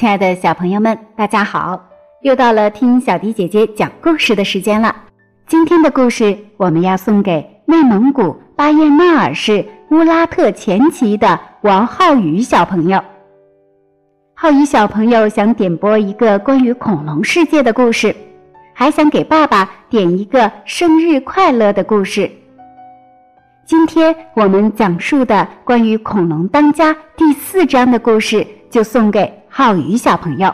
亲爱的小朋友们，大家好！又到了听小迪姐姐讲故事的时间了。今天的故事我们要送给内蒙古巴彦淖尔市乌拉特前旗的王浩宇小朋友。浩宇小朋友想点播一个关于恐龙世界的故事，还想给爸爸点一个生日快乐的故事。今天我们讲述的关于恐龙当家第四章的故事，就送给。浩宇小朋友，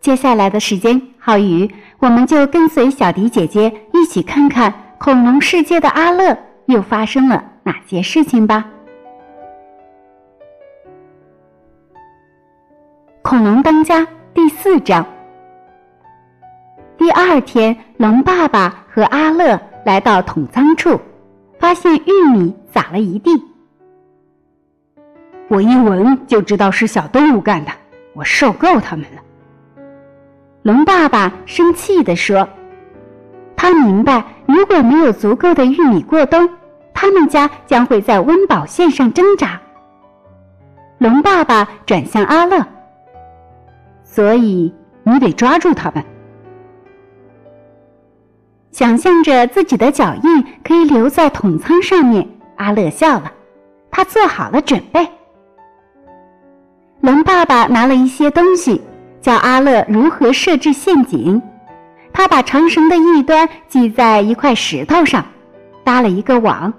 接下来的时间，浩宇，我们就跟随小迪姐姐一起看看恐龙世界的阿乐又发生了哪些事情吧。恐龙当家第四章。第二天，龙爸爸和阿乐来到桶仓处，发现玉米撒了一地。我一闻就知道是小动物干的。我受够他们了，龙爸爸生气地说：“他明白，如果没有足够的玉米过冬，他们家将会在温饱线上挣扎。”龙爸爸转向阿乐：“所以你得抓住他们。”想象着自己的脚印可以留在桶仓上面，阿乐笑了，他做好了准备。龙爸爸拿了一些东西，教阿乐如何设置陷阱。他把长绳的一端系在一块石头上，搭了一个网，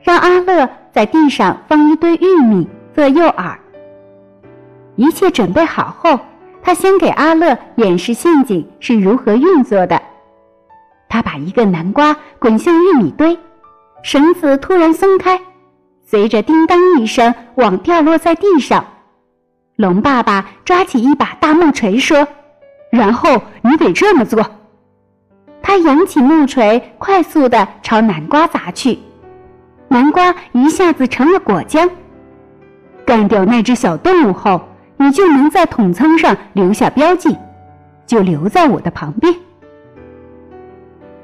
让阿乐在地上放一堆玉米做诱饵。一切准备好后，他先给阿乐演示陷阱是如何运作的。他把一个南瓜滚向玉米堆，绳子突然松开，随着叮当一声，网掉落在地上。龙爸爸抓起一把大木锤说：“然后你得这么做。”他扬起木锤，快速的朝南瓜砸去，南瓜一下子成了果浆。干掉那只小动物后，你就能在桶仓上留下标记，就留在我的旁边。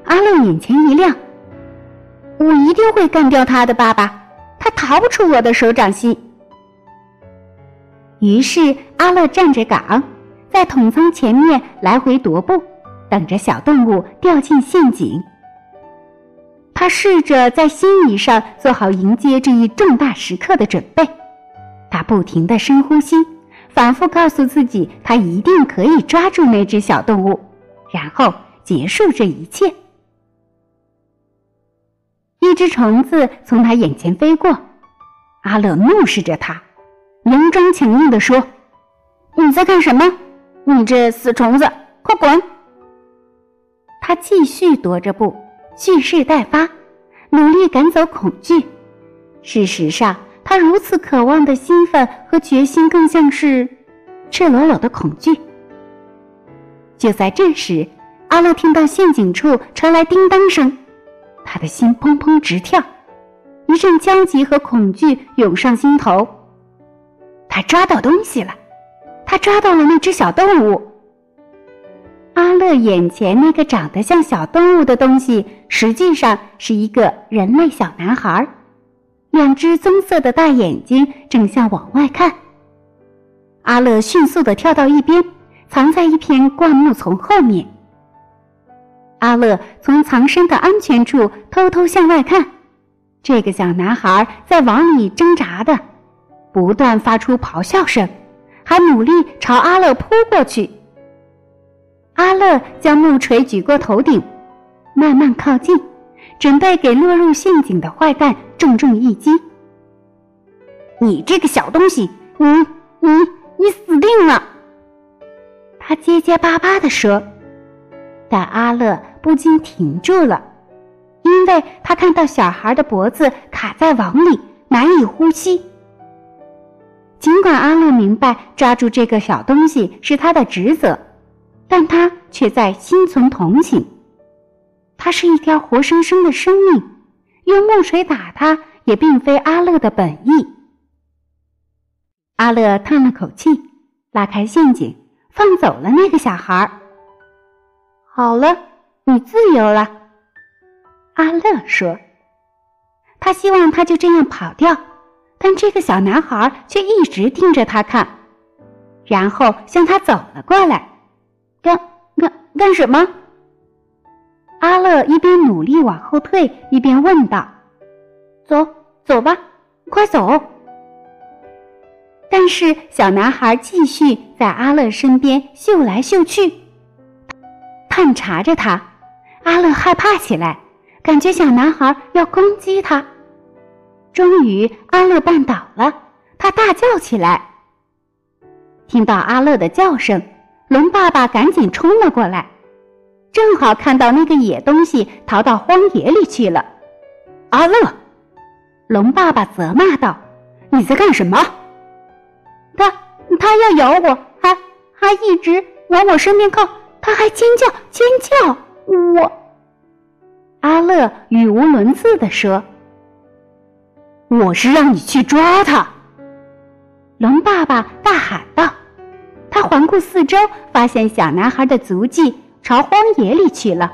阿乐眼前一亮：“我一定会干掉他的，爸爸，他逃不出我的手掌心。”于是阿乐站着岗，在桶仓前面来回踱步，等着小动物掉进陷阱。他试着在心理上做好迎接这一重大时刻的准备。他不停的深呼吸，反复告诉自己，他一定可以抓住那只小动物，然后结束这一切。一只虫子从他眼前飞过，阿乐怒视着他。佯装强硬地说：“你在干什么？你这死虫子，快滚！”他继续踱着步，蓄势待发，努力赶走恐惧。事实上，他如此渴望的兴奋和决心，更像是赤裸裸的恐惧。就在这时，阿乐听到陷阱处传来叮当声，他的心砰砰直跳，一阵焦急和恐惧涌上心头。他抓到东西了，他抓到了那只小动物。阿乐眼前那个长得像小动物的东西，实际上是一个人类小男孩，两只棕色的大眼睛正向往外看。阿乐迅速的跳到一边，藏在一片灌木丛后面。阿乐从藏身的安全处偷偷向外看，这个小男孩在网里挣扎的。不断发出咆哮声，还努力朝阿乐扑过去。阿乐将木锤举过头顶，慢慢靠近，准备给落入陷阱的坏蛋重重一击。你这个小东西，你你你死定了！他结结巴巴地说。但阿乐不禁停住了，因为他看到小孩的脖子卡在网里，难以呼吸。尽管阿乐明白抓住这个小东西是他的职责，但他却在心存同情。它是一条活生生的生命，用木锤打它也并非阿乐的本意。阿乐叹了口气，拉开陷阱，放走了那个小孩。好了，你自由了，阿乐说。他希望他就这样跑掉。但这个小男孩却一直盯着他看，然后向他走了过来。干干干什么？阿乐一边努力往后退，一边问道：“走走吧，快走！”但是小男孩继续在阿乐身边嗅来嗅去，探查着他。阿乐害怕起来，感觉小男孩要攻击他。终于，阿乐绊倒了，他大叫起来。听到阿乐的叫声，龙爸爸赶紧冲了过来，正好看到那个野东西逃到荒野里去了。阿乐，龙爸爸责骂道：“你在干什么？”他他要咬我，还还一直往我身边靠，他还尖叫尖叫。我，阿乐语无伦次地说：“我是让你去抓他。”龙爸爸大喊道。他环顾四周，发现小男孩的足迹朝荒野里去了。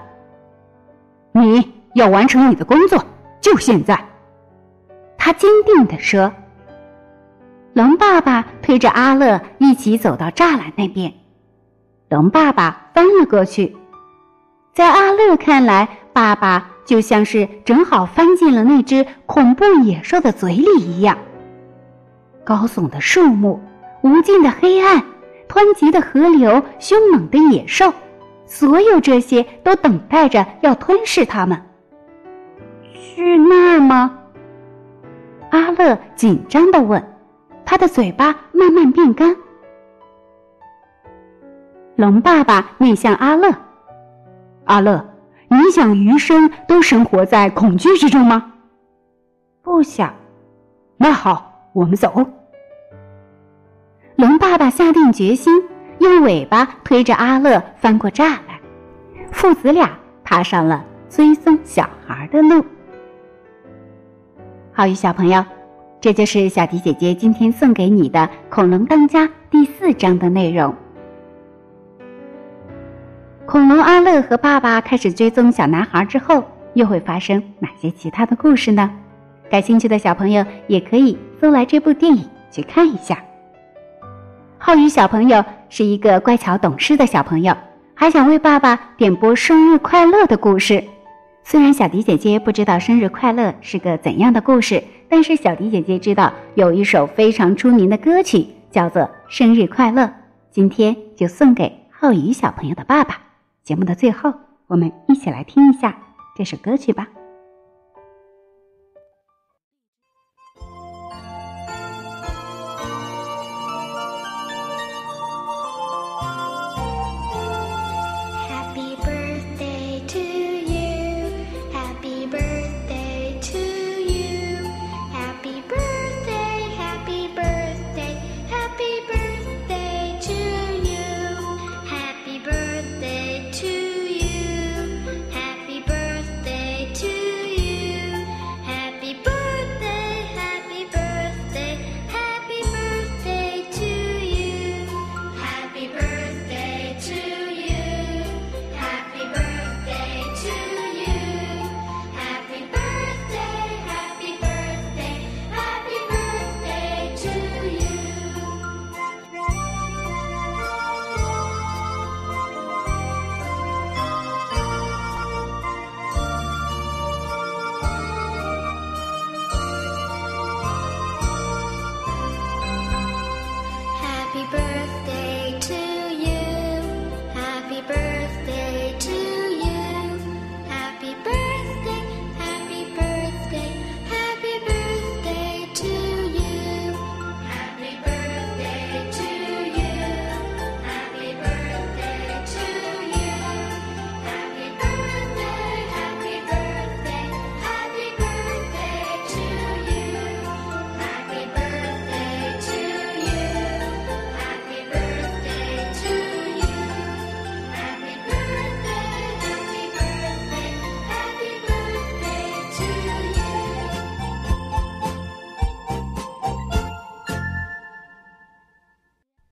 你要完成你的工作，就现在。”他坚定地说。龙爸爸推着阿乐一起走到栅栏那边，龙爸爸翻了过去。在阿乐看来，爸爸就像是正好翻进了那只恐怖野兽的嘴里一样。高耸的树木，无尽的黑暗，湍急的河流，凶猛的野兽，所有这些都等待着要吞噬他们。去那儿吗？阿乐紧张的问，他的嘴巴慢慢变干。龙爸爸面向阿乐。阿乐，你想余生都生活在恐惧之中吗？不想。那好，我们走。龙爸爸下定决心，用尾巴推着阿乐翻过栅栏，父子俩踏上了追踪小孩的路。好鱼小朋友，这就是小迪姐姐今天送给你的《恐龙当家》第四章的内容。恐龙阿乐和爸爸开始追踪小男孩之后，又会发生哪些其他的故事呢？感兴趣的小朋友也可以搜来这部电影去看一下。浩宇小朋友是一个乖巧懂事的小朋友，还想为爸爸点播生日快乐的故事。虽然小迪姐姐不知道生日快乐是个怎样的故事，但是小迪姐姐知道有一首非常出名的歌曲叫做《生日快乐》，今天就送给浩宇小朋友的爸爸。节目的最后，我们一起来听一下这首歌曲吧。